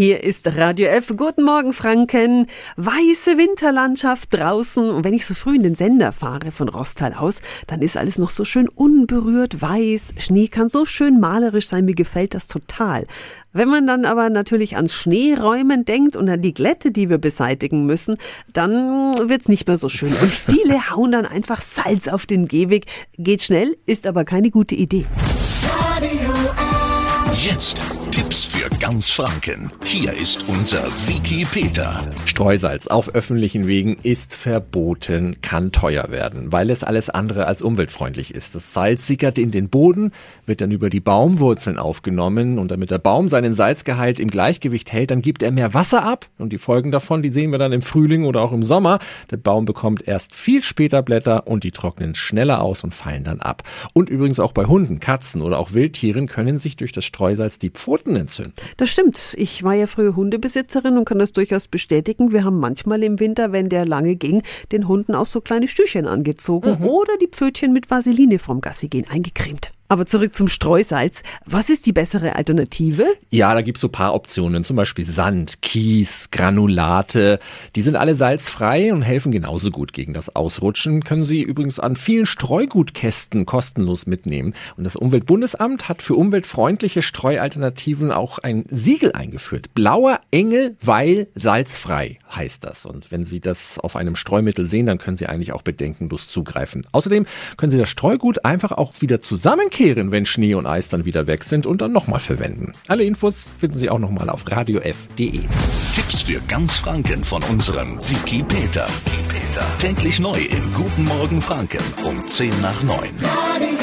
Hier ist Radio F. Guten Morgen, Franken. Weiße Winterlandschaft draußen. Und wenn ich so früh in den Sender fahre von Rostal aus, dann ist alles noch so schön unberührt weiß. Schnee kann so schön malerisch sein. Mir gefällt das total. Wenn man dann aber natürlich ans Schneeräumen denkt und an die Glätte, die wir beseitigen müssen, dann wird's nicht mehr so schön. Und viele hauen dann einfach Salz auf den Gehweg. Geht schnell, ist aber keine gute Idee. Radio F. Jetzt Tipps für ganz Franken. Hier ist unser Wiki Peter. Streusalz auf öffentlichen Wegen ist verboten, kann teuer werden, weil es alles andere als umweltfreundlich ist. Das Salz sickert in den Boden, wird dann über die Baumwurzeln aufgenommen und damit der Baum seinen Salzgehalt im Gleichgewicht hält, dann gibt er mehr Wasser ab und die Folgen davon, die sehen wir dann im Frühling oder auch im Sommer. Der Baum bekommt erst viel später Blätter und die trocknen schneller aus und fallen dann ab. Und übrigens auch bei Hunden, Katzen oder auch Wildtieren können sich durch das Streusalz die Pfoten entzünden. Das stimmt. Ich war ja früher Hundebesitzerin und kann das durchaus bestätigen. Wir haben manchmal im Winter, wenn der lange ging, den Hunden auch so kleine Stüchchen angezogen Mhm. oder die Pfötchen mit Vaseline vom Gassi gehen eingecremt. Aber zurück zum Streusalz. Was ist die bessere Alternative? Ja, da gibt's so paar Optionen, zum Beispiel Sand, Kies, Granulate. Die sind alle salzfrei und helfen genauso gut gegen das Ausrutschen. Können Sie übrigens an vielen Streuгutkästen kostenlos mitnehmen. Und das Umweltbundesamt hat für umweltfreundliche Streualternativen auch ein Siegel eingeführt. Blauer Engel, weil salzfrei heißt das. Und wenn Sie das auf einem Streumittel sehen, dann können Sie eigentlich auch bedenkenlos zugreifen. Außerdem können Sie das Streugut einfach auch wieder zusammenkehren, wenn Schnee und Eis dann wieder weg sind und dann nochmal verwenden. Alle Infos finden Sie auch nochmal auf radiof.de. Tipps für ganz Franken von unserem Wiki Peter. Wiki Peter. Täglich neu im Guten Morgen Franken um 10 nach 9. Radio